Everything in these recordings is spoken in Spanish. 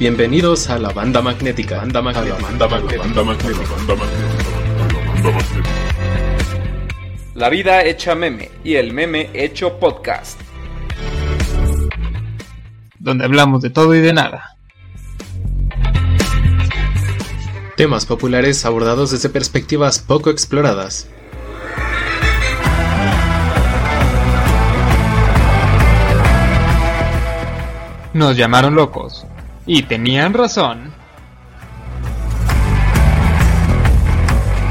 Bienvenidos a la banda magnética. Banda magnética. Banda magnética. Banda magnética. Banda magnética. La vida hecha meme y el meme hecho podcast. Donde hablamos de todo y de nada. Temas populares abordados desde perspectivas poco exploradas. Nos llamaron locos. Y tenían razón.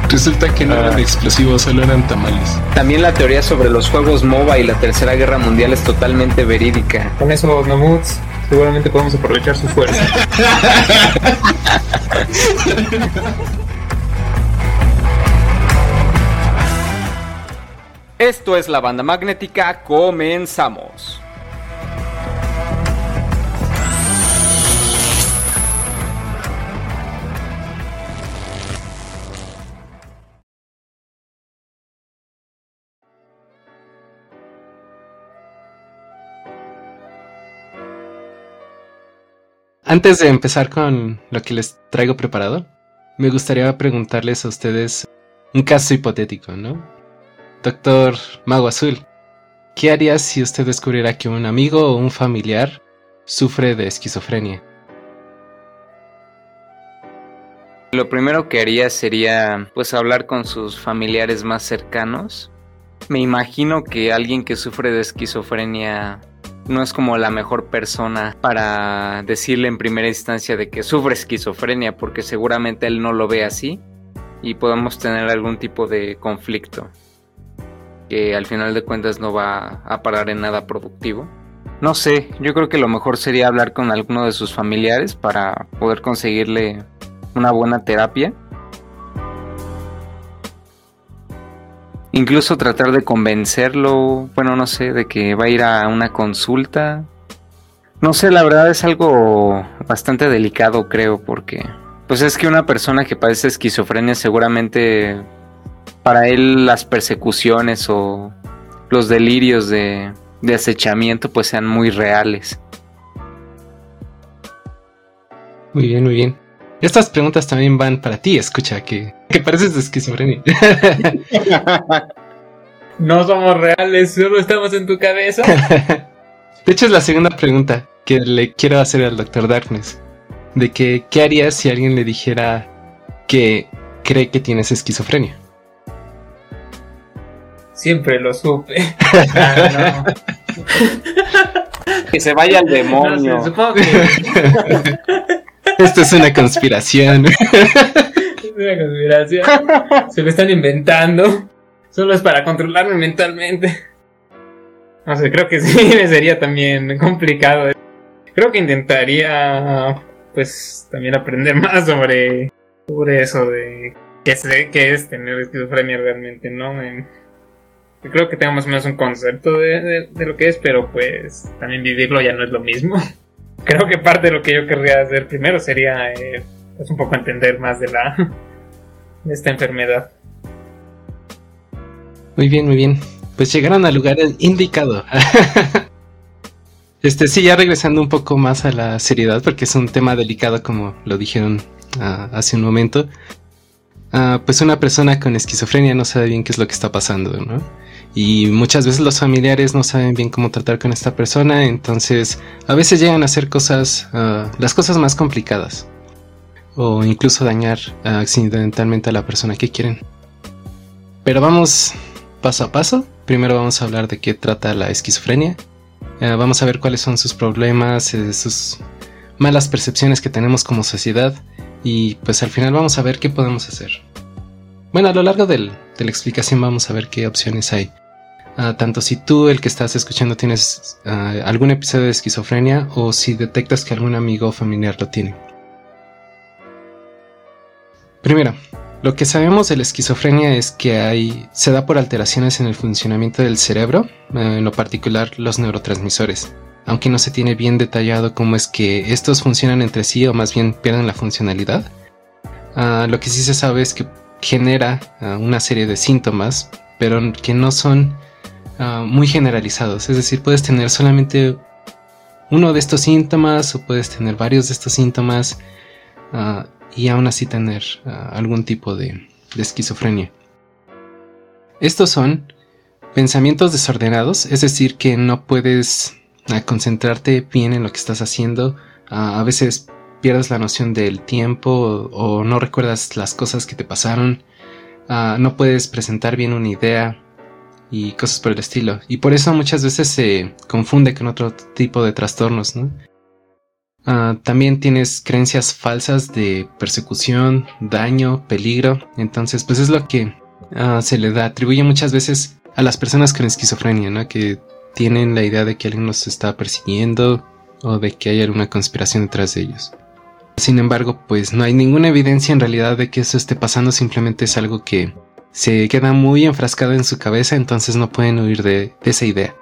Resulta que no eran explosivos, solo eran tamales. También la teoría sobre los juegos MOBA y la Tercera Guerra Mundial es totalmente verídica. Con eso, Nomuts, seguramente podemos aprovechar su fuerza. Esto es la banda magnética, comenzamos. Antes de empezar con lo que les traigo preparado, me gustaría preguntarles a ustedes un caso hipotético, ¿no? Doctor Mago Azul, ¿qué harías si usted descubriera que un amigo o un familiar sufre de esquizofrenia? Lo primero que haría sería pues hablar con sus familiares más cercanos. Me imagino que alguien que sufre de esquizofrenia no es como la mejor persona para decirle en primera instancia de que sufre esquizofrenia, porque seguramente él no lo ve así y podemos tener algún tipo de conflicto que al final de cuentas no va a parar en nada productivo. No sé, yo creo que lo mejor sería hablar con alguno de sus familiares para poder conseguirle una buena terapia Incluso tratar de convencerlo, bueno, no sé, de que va a ir a una consulta. No sé, la verdad es algo bastante delicado, creo, porque pues es que una persona que padece esquizofrenia seguramente para él las persecuciones o los delirios de, acechamiento pues sean muy reales. Muy bien, muy bien. Estas preguntas también van para ti, escucha, que, que pareces de esquizofrenia. no somos reales, solo estamos en tu cabeza. de hecho, es la segunda pregunta que le quiero hacer al Dr. Darkness. De que, ¿qué harías si alguien le dijera que cree que tienes esquizofrenia? Siempre lo supe. Ah, que se vaya al demonio. supongo que... Esto es una conspiración. es una conspiración. Se lo están inventando. Solo es para controlarme mentalmente. No sé, creo que sí me sería también complicado. Creo que intentaría, pues, también aprender más sobre, sobre eso de qué es, qué es tener esquizofrenia realmente, ¿no? creo que tengo más o menos un concepto de, de lo que es, pero pues también vivirlo ya no es lo mismo creo que parte de lo que yo querría hacer primero sería eh, pues un poco entender más de la de esta enfermedad. Muy bien, muy bien. Pues llegaron al lugar indicado. este sí, ya regresando un poco más a la seriedad, porque es un tema delicado, como lo dijeron ah, hace un momento. Ah, pues una persona con esquizofrenia no sabe bien qué es lo que está pasando, ¿no? Y muchas veces los familiares no saben bien cómo tratar con esta persona, entonces a veces llegan a hacer cosas, ah, las cosas más complicadas o incluso dañar accidentalmente a la persona que quieren. Pero vamos paso a paso. Primero vamos a hablar de qué trata la esquizofrenia. Ah, vamos a ver cuáles son sus problemas, eh, sus malas percepciones que tenemos como sociedad y pues al final vamos a ver qué podemos hacer. Bueno, a lo largo de la explicación vamos a ver qué opciones hay. Ah, tanto si tú, el que estás escuchando, tienes ah, algún episodio de esquizofrenia o si detectas que algún amigo o familiar lo tiene. Primero, lo que sabemos de la esquizofrenia es que hay, se da por alteraciones en el funcionamiento del cerebro, ah, en lo particular los neurotransmisores, aunque no se tiene bien detallado cómo es que estos funcionan entre sí o más bien pierden la funcionalidad. lo que sí se sabe es que genera una serie de síntomas, pero que no son ah, muy generalizados. Es decir, puedes tener solamente uno de estos síntomas o puedes tener varios de estos síntomas ah, y aún así tener ah, algún tipo de, esquizofrenia. Estos son pensamientos desordenados, es decir, que no puedes concentrarte bien en lo que estás haciendo. a veces pierdes la noción del tiempo o, no recuerdas las cosas que te pasaron. no puedes presentar bien una idea y cosas por el estilo. Y por eso muchas veces se confunde con otro tipo de trastornos, ¿no? Ah, también tienes creencias falsas de persecución, daño, peligro. Entonces, pues es lo que ah, se le da, atribuye muchas veces a las personas con esquizofrenia, ¿no? Que tienen la idea de que alguien los está persiguiendo o de que hay alguna conspiración detrás de ellos. Sin embargo, pues no hay ninguna evidencia en realidad de que eso esté pasando, simplemente es algo que se queda muy enfrascado en su cabeza, entonces no pueden huir de, esa idea.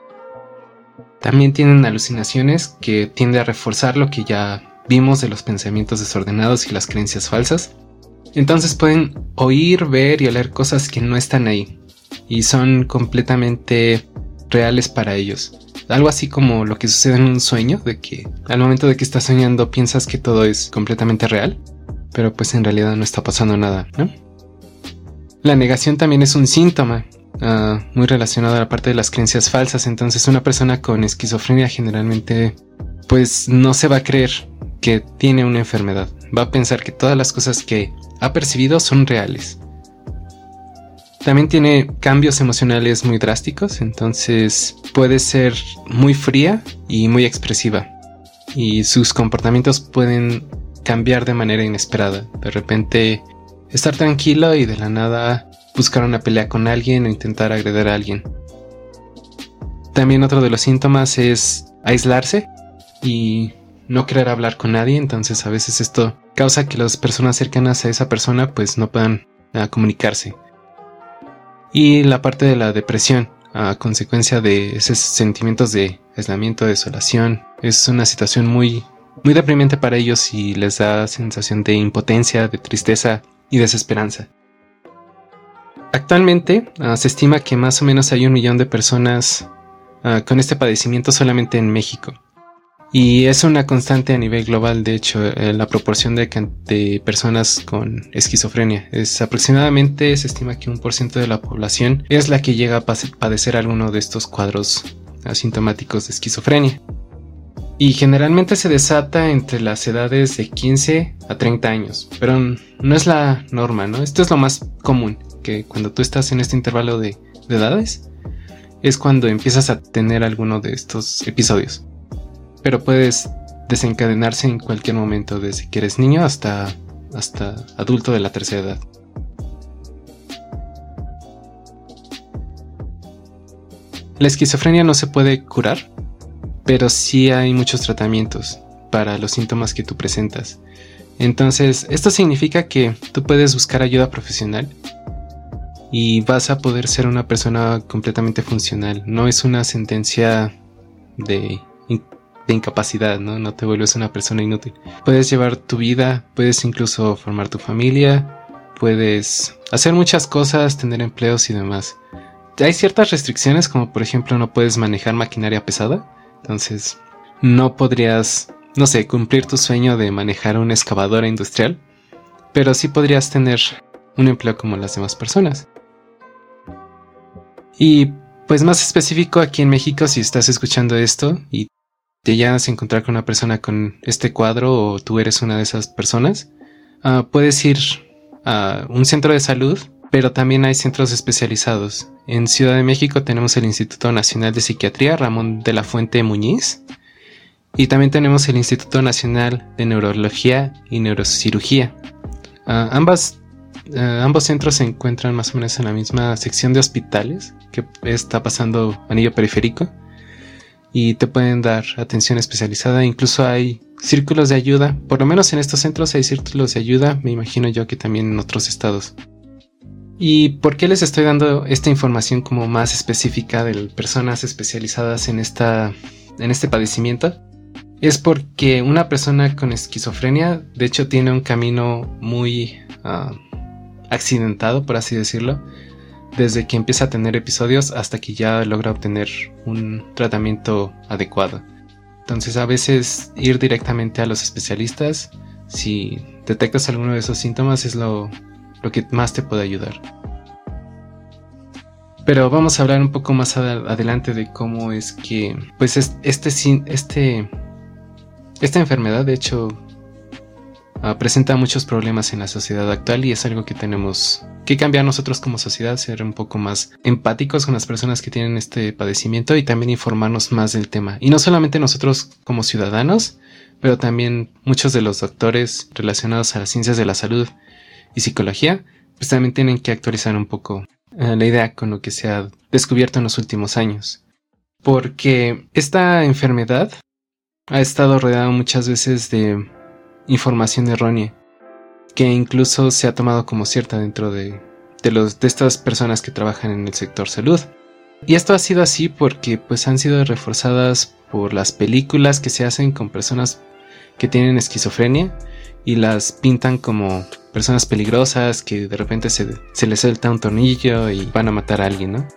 También tienen alucinaciones que tiende a reforzar lo que ya vimos de los pensamientos desordenados y las creencias falsas. Entonces pueden oír, ver y oler cosas que no están ahí y son completamente reales para ellos. Algo así como lo que sucede en un sueño, de que al momento de que estás soñando piensas que todo es completamente real, pero pues en realidad no está pasando nada, ¿no? La negación también es un síntoma ah, muy relacionado a la parte de las creencias falsas. Entonces una persona con esquizofrenia generalmente pues no se va a creer que tiene una enfermedad. Va a pensar que todas las cosas que ha percibido son reales. También tiene cambios emocionales muy drásticos, entonces puede ser muy fría y muy expresiva. Y sus comportamientos pueden cambiar de manera inesperada. De repente estar tranquilo y de la nada buscar una pelea con alguien o intentar agredir a alguien. También otro de los síntomas es aislarse y no querer hablar con nadie, entonces a veces esto causa que las personas cercanas a esa persona pues no puedan ah, comunicarse. Y la parte de la depresión, a consecuencia de esos sentimientos de aislamiento, desolación, es una situación muy muy deprimente para ellos y les da sensación de impotencia, de tristeza y desesperanza. Actualmente ah, se estima que más o menos hay un millón de personas ah, con este padecimiento solamente en México. Y es una constante a nivel global, de hecho, eh, la proporción de, de, personas con esquizofrenia. Es aproximadamente, se estima que un por ciento de la población es la que llega a padecer alguno de estos cuadros asintomáticos de esquizofrenia y generalmente se desata entre las edades de 15 a 30 años, pero no es la norma, ¿no? Esto es lo más común, que cuando tú estás en este intervalo de, edades, es cuando empiezas a tener alguno de estos episodios. Pero puedes desencadenarse en cualquier momento, desde que eres niño hasta, hasta adulto de la tercera edad. La esquizofrenia no se puede curar, pero sí hay muchos tratamientos para los síntomas que tú presentas. Entonces, esto significa que tú puedes buscar ayuda profesional y vas a poder ser una persona completamente funcional. No es una sentencia de, incapacidad, ¿no? No te vuelves una persona inútil. Puedes llevar tu vida, puedes incluso formar tu familia, puedes hacer muchas cosas, tener empleos y demás. Hay ciertas restricciones, como por ejemplo no puedes manejar maquinaria pesada, entonces, no podrías, no sé, cumplir tu sueño de manejar una excavadora industrial, pero sí podrías tener un empleo como las demás personas. Y pues más específico aquí en México, si estás escuchando esto y te llegas a encontrar con una persona con este cuadro o tú eres una de esas personas, ah, puedes ir a un centro de salud pero también hay centros especializados. En Ciudad de México tenemos el Instituto Nacional de Psiquiatría Ramón de la Fuente Muñiz y también tenemos el Instituto Nacional de Neurología y Neurocirugía. Ah, ambas, ah, ambos centros se encuentran más o menos en la misma sección de hospitales que está pasando anillo periférico y te pueden dar atención especializada. Incluso hay círculos de ayuda, por lo menos en estos centros hay círculos de ayuda, me imagino yo que también en otros estados. ¿Y por qué les estoy dando esta información como más específica de personas especializadas en, esta, en este padecimiento? Es porque una persona con esquizofrenia, de hecho, tiene un camino muy ah, accidentado, por así decirlo, desde que empieza a tener episodios hasta que ya logra obtener un tratamiento adecuado. Entonces a veces ir directamente a los especialistas, si detectas alguno de esos síntomas, es lo, lo que más te puede ayudar. Pero vamos a hablar un poco más adelante de cómo es que, pues este, este, esta enfermedad, de hecho, ah, presenta muchos problemas en la sociedad actual y es algo que tenemos que cambiar nosotros como sociedad, ser un poco más empáticos con las personas que tienen este padecimiento y también informarnos más del tema. Y no solamente nosotros como ciudadanos, pero también muchos de los doctores relacionados a las ciencias de la salud y psicología, pues también tienen que actualizar un poco eh, la idea con lo que se ha descubierto en los últimos años. Porque esta enfermedad ha estado rodeada muchas veces de información errónea, que incluso se ha tomado como cierta dentro de, los, de estas personas que trabajan en el sector salud. Y esto ha sido así porque pues han sido reforzadas por las películas que se hacen con personas que tienen esquizofrenia y las pintan como personas peligrosas que de repente se, se les suelta un tornillo y van a matar a alguien, ¿no?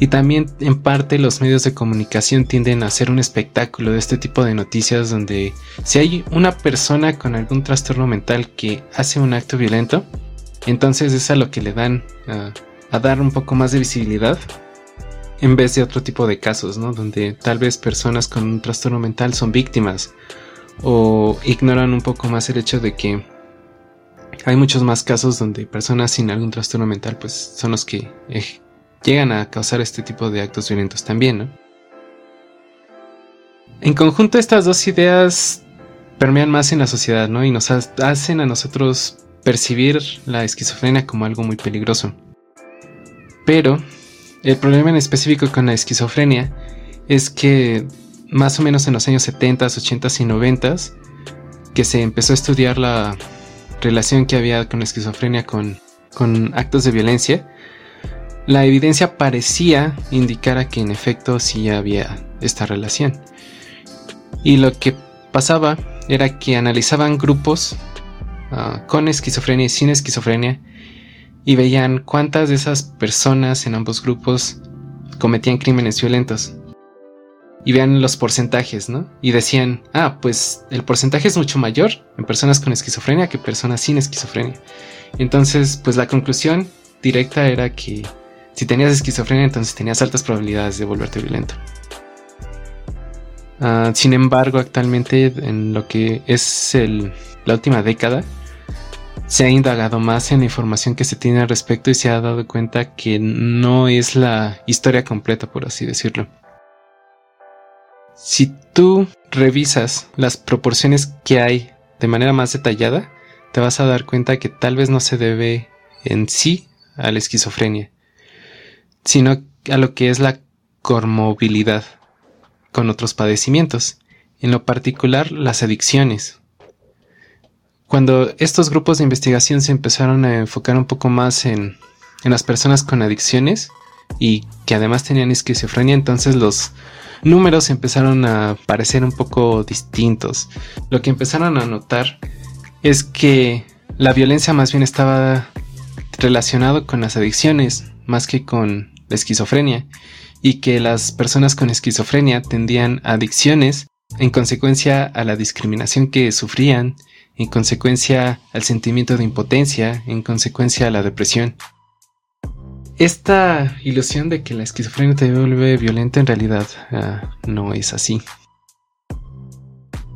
Y también en parte los medios de comunicación tienden a hacer un espectáculo de este tipo de noticias donde si hay una persona con algún trastorno mental que hace un acto violento, entonces es a lo que le dan a, dar un poco más de visibilidad en vez de otro tipo de casos, ¿no? Donde tal vez personas con un trastorno mental son víctimas o ignoran un poco más el hecho de que hay muchos más casos donde personas sin algún trastorno mental pues son los que eh, llegan a causar este tipo de actos violentos también, ¿no? En conjunto estas dos ideas permean más en la sociedad, ¿no? Y nos hacen a nosotros percibir la esquizofrenia como algo muy peligroso. Pero el problema en específico con la esquizofrenia es que más o menos en los años 70, 80 y 90 que se empezó a estudiar la relación que había con esquizofrenia con, con actos de violencia, la evidencia parecía indicar a que en efecto sí había esta relación. Y lo que pasaba era que analizaban grupos ah, con esquizofrenia y sin esquizofrenia y veían cuántas de esas personas en ambos grupos cometían crímenes violentos. Y vean los porcentajes, ¿no? Y decían, ah, pues el porcentaje es mucho mayor en personas con esquizofrenia que personas sin esquizofrenia. Entonces, pues la conclusión directa era que si tenías esquizofrenia, entonces tenías altas probabilidades de volverte violento. Ah, sin embargo, actualmente en lo que es la última década, se ha indagado más en la información que se tiene al respecto y se ha dado cuenta que no es la historia completa, por así decirlo. Si tú revisas las proporciones que hay de manera más detallada, te vas a dar cuenta que tal vez no se debe en sí a la esquizofrenia, sino a lo que es la comorbilidad con otros padecimientos, en lo particular las adicciones. Cuando estos grupos de investigación se empezaron a enfocar un poco más en, en las personas con adicciones y que además tenían esquizofrenia, entonces los números empezaron a parecer un poco distintos. Lo que empezaron a notar es que la violencia más bien estaba relacionado con las adicciones más que con la esquizofrenia y que las personas con esquizofrenia tendían adicciones en consecuencia a la discriminación que sufrían, en consecuencia al sentimiento de impotencia, en consecuencia a la depresión. Esta ilusión de que la esquizofrenia te vuelve violenta en realidad ah, no es así.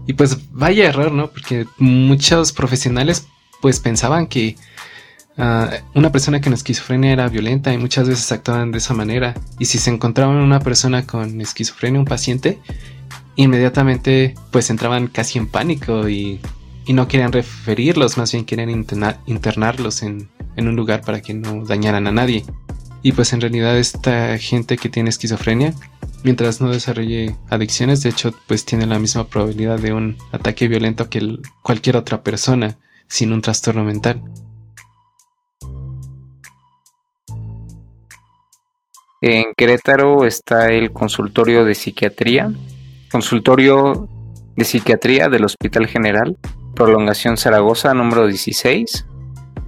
Y pues vaya error, ¿no? Porque muchos profesionales pues pensaban que Ah, una persona con esquizofrenia era violenta y muchas veces actuaban de esa manera. Y si se encontraban una persona con esquizofrenia, un paciente, inmediatamente pues entraban casi en pánico y, no querían referirlos, más bien querían internarlos en, en un lugar para que no dañaran a nadie. Y pues en realidad esta gente que tiene esquizofrenia, mientras no desarrolle adicciones, de hecho pues tiene la misma probabilidad de un ataque violento que cualquier otra persona sin un trastorno mental. En Querétaro está el consultorio de psiquiatría, consultorio de psiquiatría del Hospital General, prolongación Zaragoza número 16,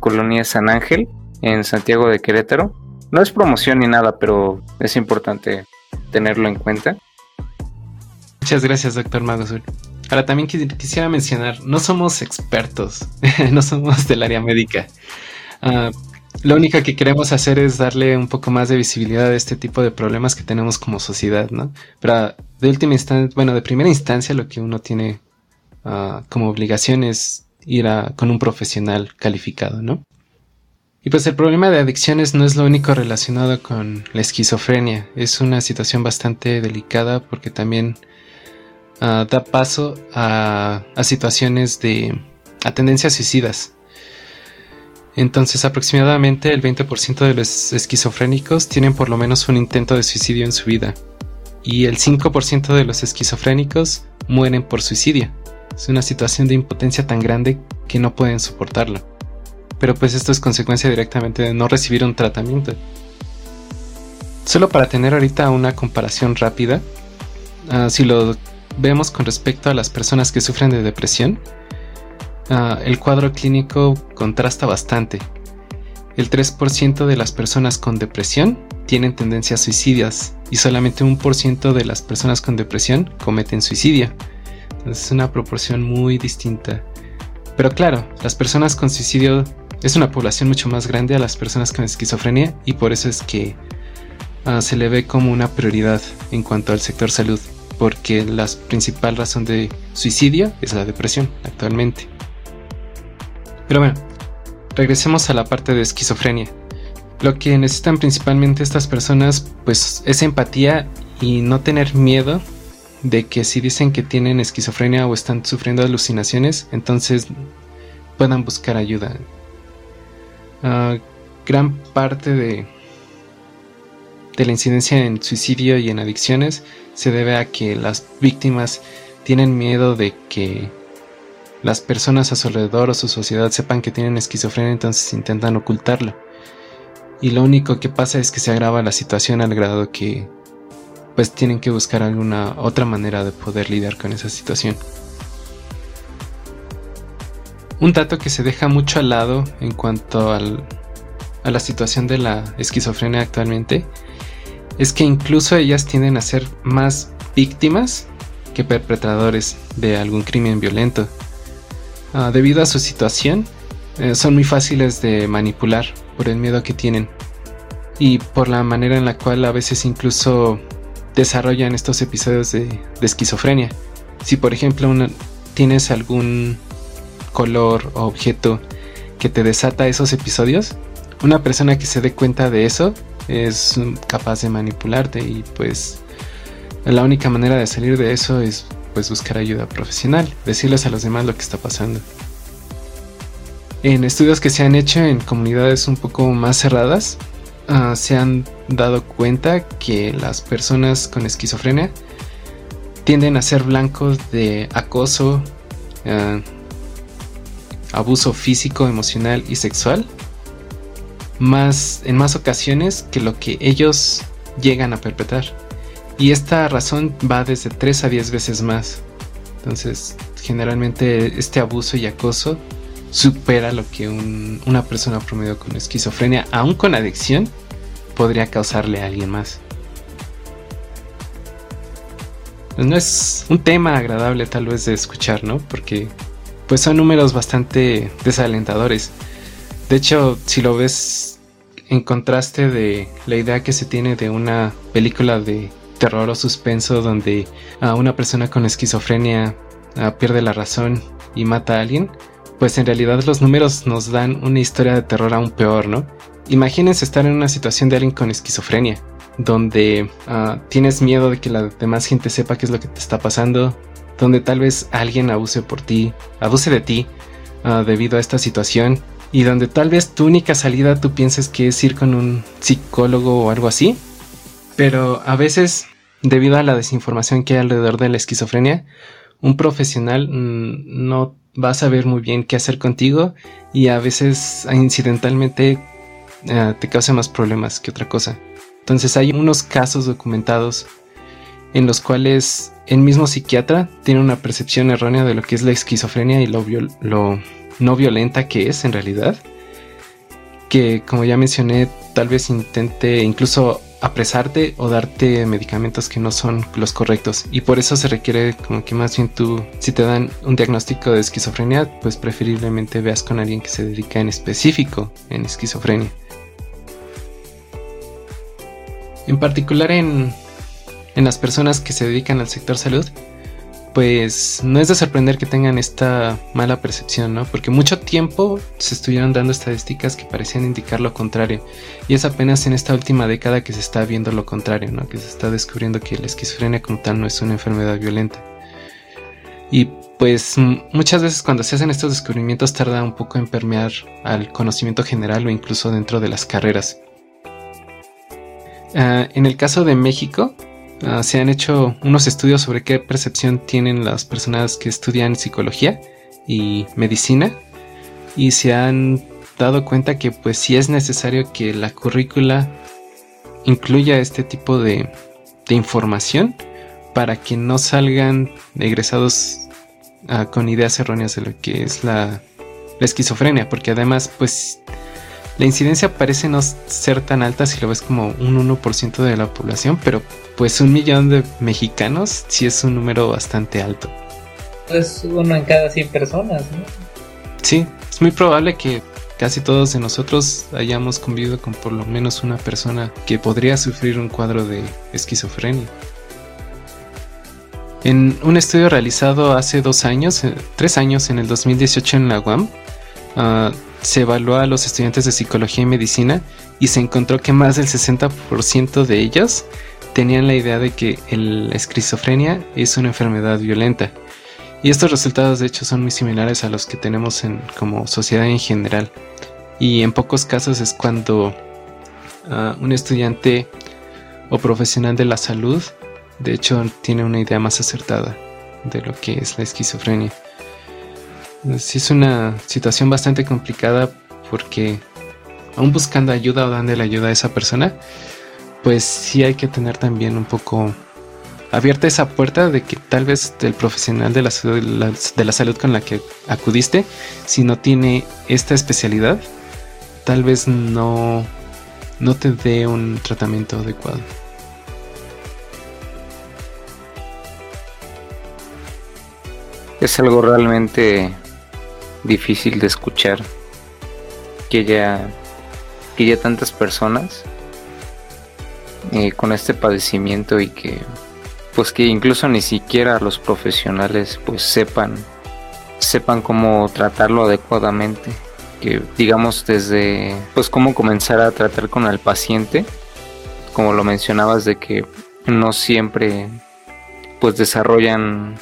Colonia San Ángel, en Santiago de Querétaro. No es promoción ni nada, pero es importante tenerlo en cuenta. Muchas gracias, doctor Mago Azul. Ahora también quisiera mencionar, no somos expertos, no somos del área médica. Ah, lo único que queremos hacer es darle un poco más de visibilidad a este tipo de problemas que tenemos como sociedad, ¿no? Pero de última instancia, bueno, de primera instancia lo que uno tiene como obligación es ir con un profesional calificado, ¿no? Y pues el problema de adicciones no es lo único relacionado con la esquizofrenia, es una situación bastante delicada porque también Ah, da paso a, situaciones de a tendencias suicidas. Entonces aproximadamente el 20% de los esquizofrénicos tienen por lo menos un intento de suicidio en su vida. Y el 5% de los esquizofrénicos mueren por suicidio. Es una situación de impotencia tan grande que no pueden soportarlo. Pero pues esto es consecuencia directamente de no recibir un tratamiento. Solo para tener ahorita una comparación rápida, ah, si lo vemos con respecto a las personas que sufren de depresión, ah, el cuadro clínico contrasta bastante. El 3% de las personas con depresión tienen tendencias suicidas y solamente un por ciento de las personas con depresión cometen suicidio. Es una proporción muy distinta. Pero claro, las personas con suicidio es una población mucho más grande a las personas con esquizofrenia y por eso es que ah, se le ve como una prioridad en cuanto al sector salud porque la principal razón de suicidio es la depresión actualmente. Pero bueno, regresemos a la parte de esquizofrenia. Lo que necesitan principalmente estas personas pues es empatía y no tener miedo de que si dicen que tienen esquizofrenia o están sufriendo alucinaciones, entonces puedan buscar ayuda. Ah, gran parte de, de la incidencia en suicidio y en adicciones se debe a que las víctimas tienen miedo de que las personas a su alrededor o su sociedad sepan que tienen esquizofrenia, entonces intentan ocultarlo. Y lo único que pasa es que se agrava la situación al grado que pues tienen que buscar alguna otra manera de poder lidiar con esa situación. Un dato que se deja mucho al lado en cuanto al, a la situación de la esquizofrenia actualmente es que incluso ellas tienden a ser más víctimas que perpetradores de algún crimen violento. Ah, debido a su situación, eh, son muy fáciles de manipular por el miedo que tienen y por la manera en la cual a veces incluso desarrollan estos episodios de, esquizofrenia. Si por ejemplo tienes algún color o objeto que te desata esos episodios, una persona que se dé cuenta de eso es capaz de manipularte y pues la única manera de salir de eso es pues buscar ayuda profesional, decirles a los demás lo que está pasando. En estudios que se han hecho en comunidades un poco más cerradas, ah, se han dado cuenta que las personas con esquizofrenia tienden a ser blancos de acoso, ah, abuso físico, emocional y sexual más, en más ocasiones que lo que ellos llegan a perpetrar. Y esta razón va desde 3 a 10 veces más. Entonces, generalmente este abuso y acoso supera lo que una persona promedio con esquizofrenia, aún con adicción, podría causarle a alguien más. Pues no es un tema agradable tal vez de escuchar, ¿no? Porque pues son números bastante desalentadores. De hecho, si lo ves en contraste de la idea que se tiene de una película de terror o suspenso donde a una persona con esquizofrenia ah, pierde la razón y mata a alguien, pues en realidad los números nos dan una historia de terror aún peor, ¿no? Imagínense estar en una situación de alguien con esquizofrenia, donde ah, tienes miedo de que la demás gente sepa qué es lo que te está pasando, donde tal vez alguien abuse por ti, abuse de ti ah, debido a esta situación y donde tal vez tu única salida tú pienses que es ir con un psicólogo o algo así, pero a veces debido a la desinformación que hay alrededor de la esquizofrenia, un profesional mm, no va a saber muy bien qué hacer contigo y a veces incidentalmente eh, te causa más problemas que otra cosa. Entonces hay unos casos documentados en los cuales el mismo psiquiatra tiene una percepción errónea de lo que es la esquizofrenia y lo, lo no violenta que es en realidad. Que como ya mencioné, tal vez intente incluso apresarte o darte medicamentos que no son los correctos. Y por eso se requiere como que más bien tú, si te dan un diagnóstico de esquizofrenia, pues preferiblemente veas con alguien que se dedica en específico en esquizofrenia. En particular en, en las personas que se dedican al sector salud, pues no es de sorprender que tengan esta mala percepción, ¿no? Porque mucho tiempo se estuvieron dando estadísticas que parecían indicar lo contrario. Y es apenas en esta última década que se está viendo lo contrario, ¿no? Que se está descubriendo que la esquizofrenia como tal no es una enfermedad violenta. Y pues muchas veces cuando se hacen estos descubrimientos tarda un poco en permear al conocimiento general o incluso dentro de las carreras. Ah, en el caso de México, Ah, se han hecho unos estudios sobre qué percepción tienen las personas que estudian psicología y medicina y se han dado cuenta que pues sí es necesario que la currícula incluya este tipo de, información para que no salgan egresados ah, con ideas erróneas de lo que es la, la esquizofrenia porque además pues la incidencia parece no ser tan alta si lo ves como un 1% de la población, pero pues un millón de mexicanos sí es un número bastante alto. Es uno en cada 100 personas, ¿no? Sí, es muy probable que casi todos de nosotros hayamos convivido con por lo menos una persona que podría sufrir un cuadro de esquizofrenia. En un estudio realizado hace dos años, eh, tres años, en el 2018 en la UAM, uh, se evaluó a los estudiantes de psicología y medicina y se encontró que más del 60% de ellos tenían la idea de que la esquizofrenia es una enfermedad violenta. Y estos resultados de hecho son muy similares a los que tenemos en, como sociedad en general. Y en pocos casos es cuando ah, un estudiante o profesional de la salud de hecho tiene una idea más acertada de lo que es la esquizofrenia. Sí es una situación bastante complicada porque aún buscando ayuda o dándole ayuda a esa persona, pues sí hay que tener también un poco abierta esa puerta de que tal vez el profesional de la, de la salud con la que acudiste, si no tiene esta especialidad, tal vez no, no te dé un tratamiento adecuado. Es algo realmente difícil de escuchar que ya que ya tantas personas eh, con este padecimiento y que pues que incluso ni siquiera los profesionales pues sepan sepan cómo tratarlo adecuadamente. Que digamos desde pues cómo comenzar a tratar con el paciente como lo mencionabas de que no siempre pues desarrollan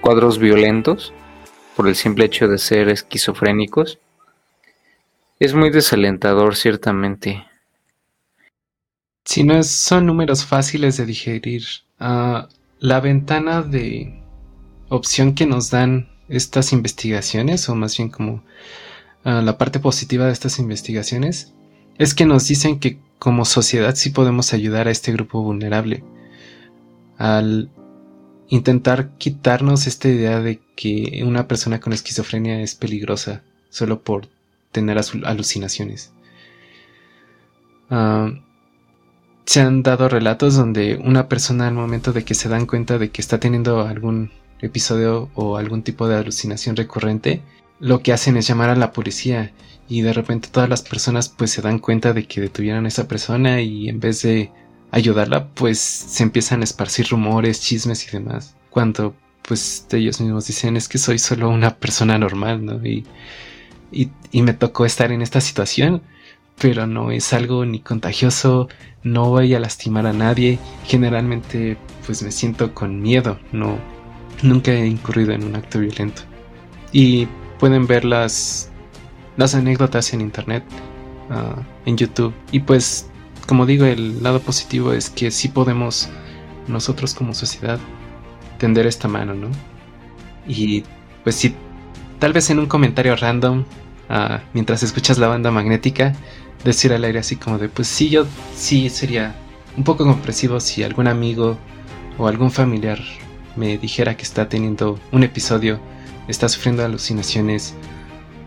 cuadros violentos por el simple hecho de ser esquizofrénicos. Es muy desalentador, ciertamente. Si no son números fáciles de digerir, ah, la ventana de opción que nos dan estas investigaciones, o más bien como ah, la parte positiva de estas investigaciones, es que nos dicen que como sociedad sí podemos ayudar a este grupo vulnerable. Al intentar quitarnos esta idea de que una persona con esquizofrenia es peligrosa solo por tener alucinaciones. Ah, se han dado relatos donde una persona al momento de que se dan cuenta de que está teniendo algún episodio o algún tipo de alucinación recurrente, lo que hacen es llamar a la policía y de repente todas las personas pues se dan cuenta de que detuvieron a esa persona y en vez de ayudarla, pues se empiezan a esparcir rumores, chismes y demás. Cuando pues ellos mismos dicen es que soy solo una persona normal, ¿no? Y, y, me tocó estar en esta situación, pero no es algo ni contagioso, no voy a lastimar a nadie. Generalmente pues me siento con miedo, no, nunca he incurrido en un acto violento. Y pueden ver las, las anécdotas en internet, ah, en YouTube. Y pues como digo, el lado positivo es que sí podemos nosotros como sociedad tender esta mano, ¿no? Y pues sí, tal vez en un comentario random, uh, mientras escuchas la banda magnética, decir al aire así como de, pues sí, yo sí sería un poco compresivo si algún amigo o algún familiar me dijera que está teniendo un episodio, está sufriendo alucinaciones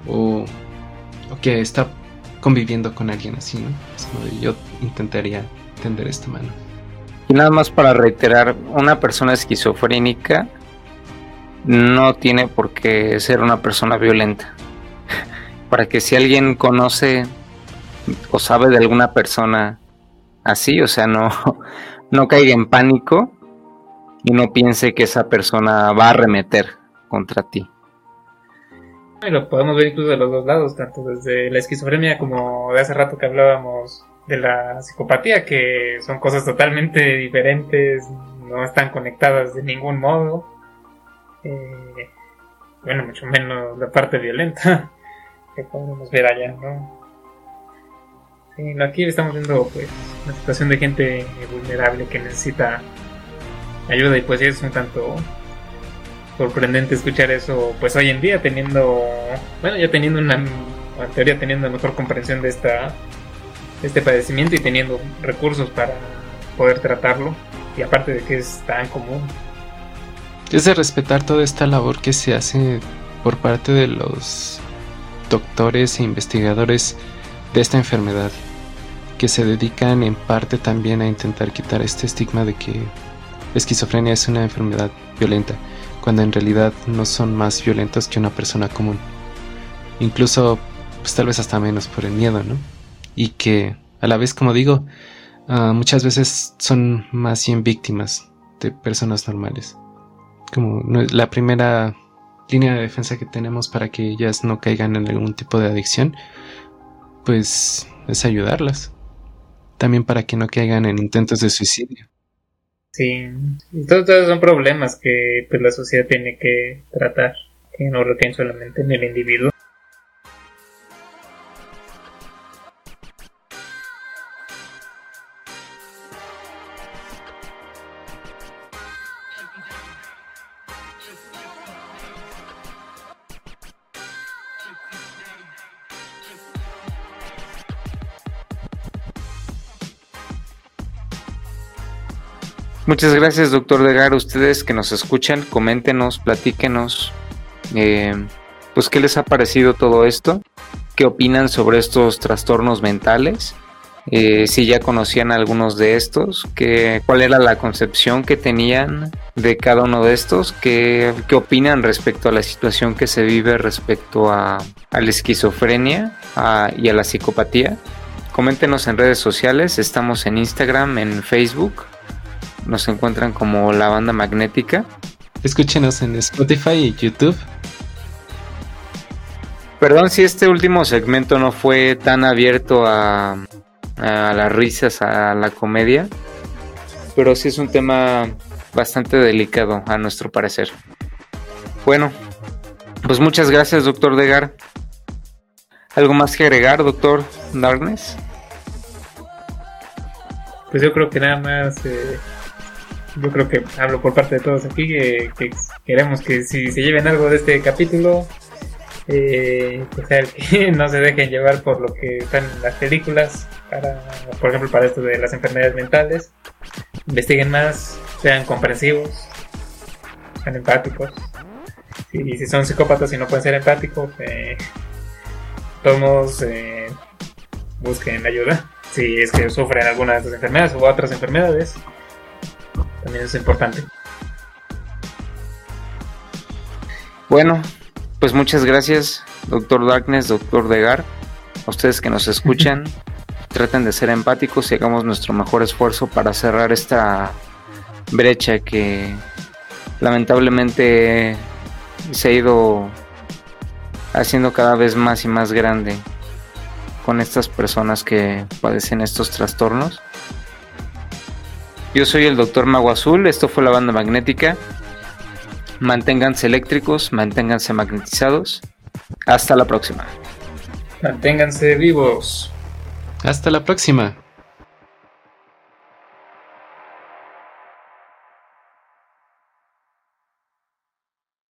o que está conviviendo con alguien así, ¿no? yo intentaría tender esta mano. Y nada más para reiterar, una persona esquizofrénica no tiene por qué ser una persona violenta. para que si alguien conoce o sabe de alguna persona así, o sea, no, no caiga en pánico y no piense que esa persona va a arremeter contra ti. Y lo podemos ver incluso de los dos lados, tanto desde la esquizofrenia como de hace rato que hablábamos de la psicopatía, que son cosas totalmente diferentes, no están conectadas de ningún modo. Eh, bueno, mucho menos la parte violenta que podemos ver allá, ¿no? Sí, aquí estamos viendo pues una situación de gente vulnerable que necesita ayuda y pues es un tanto sorprendente escuchar eso pues hoy en día teniendo bueno ya teniendo una teoría teniendo mejor comprensión de esta este padecimiento y teniendo recursos para poder tratarlo y aparte de que es tan común. Es de respetar toda esta labor que se hace por parte de los doctores e investigadores de esta enfermedad que se dedican en parte también a intentar quitar este estigma de que esquizofrenia es una enfermedad violenta cuando en realidad no son más violentos que una persona común. Incluso, pues tal vez hasta menos por el miedo, ¿no? Y que, a la vez, como digo, ah, muchas veces son más bien víctimas de personas normales. Como la primera línea de defensa que tenemos para que ellas no caigan en algún tipo de adicción, pues es ayudarlas. También para que no caigan en intentos de suicidio. Sí, todos, son problemas que pues, la sociedad tiene que tratar, que no recaen solamente en el individuo. Muchas gracias, doctor Degar. Ustedes que nos escuchan, coméntenos, platíquenos, eh, pues qué les ha parecido todo esto, qué opinan sobre estos trastornos mentales, eh, si ya conocían algunos de estos, cuál era la concepción que tenían de cada uno de estos, qué, qué opinan respecto a la situación que se vive respecto a, la esquizofrenia y a la psicopatía. Coméntenos en redes sociales, estamos en Instagram, en Facebook nos encuentran como la banda magnética. Escúchenos en Spotify y YouTube. Perdón si este último segmento no fue tan abierto a, a las risas, a la comedia, pero sí es un tema bastante delicado a nuestro parecer. Bueno, pues muchas gracias, doctor Degar. ¿Algo más que agregar, doctor Darkness? Pues yo creo que nada más eh, yo creo que hablo por parte de todos aquí, que, queremos que si se lleven algo de este capítulo, eh, pues que no se dejen llevar por lo que están en las películas, para, por ejemplo, para esto de las enfermedades mentales. Investiguen más, sean comprensivos, sean empáticos. Y si son psicópatas y no pueden ser empáticos, eh, todos eh, busquen ayuda. Si es que sufren alguna de estas enfermedades u otras enfermedades, también es importante. Bueno, pues muchas gracias, doctor Darkness, doctor Degar. A ustedes que nos escuchan, traten de ser empáticos y hagamos nuestro mejor esfuerzo para cerrar esta brecha que lamentablemente se ha ido haciendo cada vez más y más grande con estas personas que padecen estos trastornos. Yo soy el Doctor Mago Azul, esto fue la banda magnética. Manténganse eléctricos, manténganse magnetizados. Hasta la próxima. Manténganse vivos. Hasta la próxima.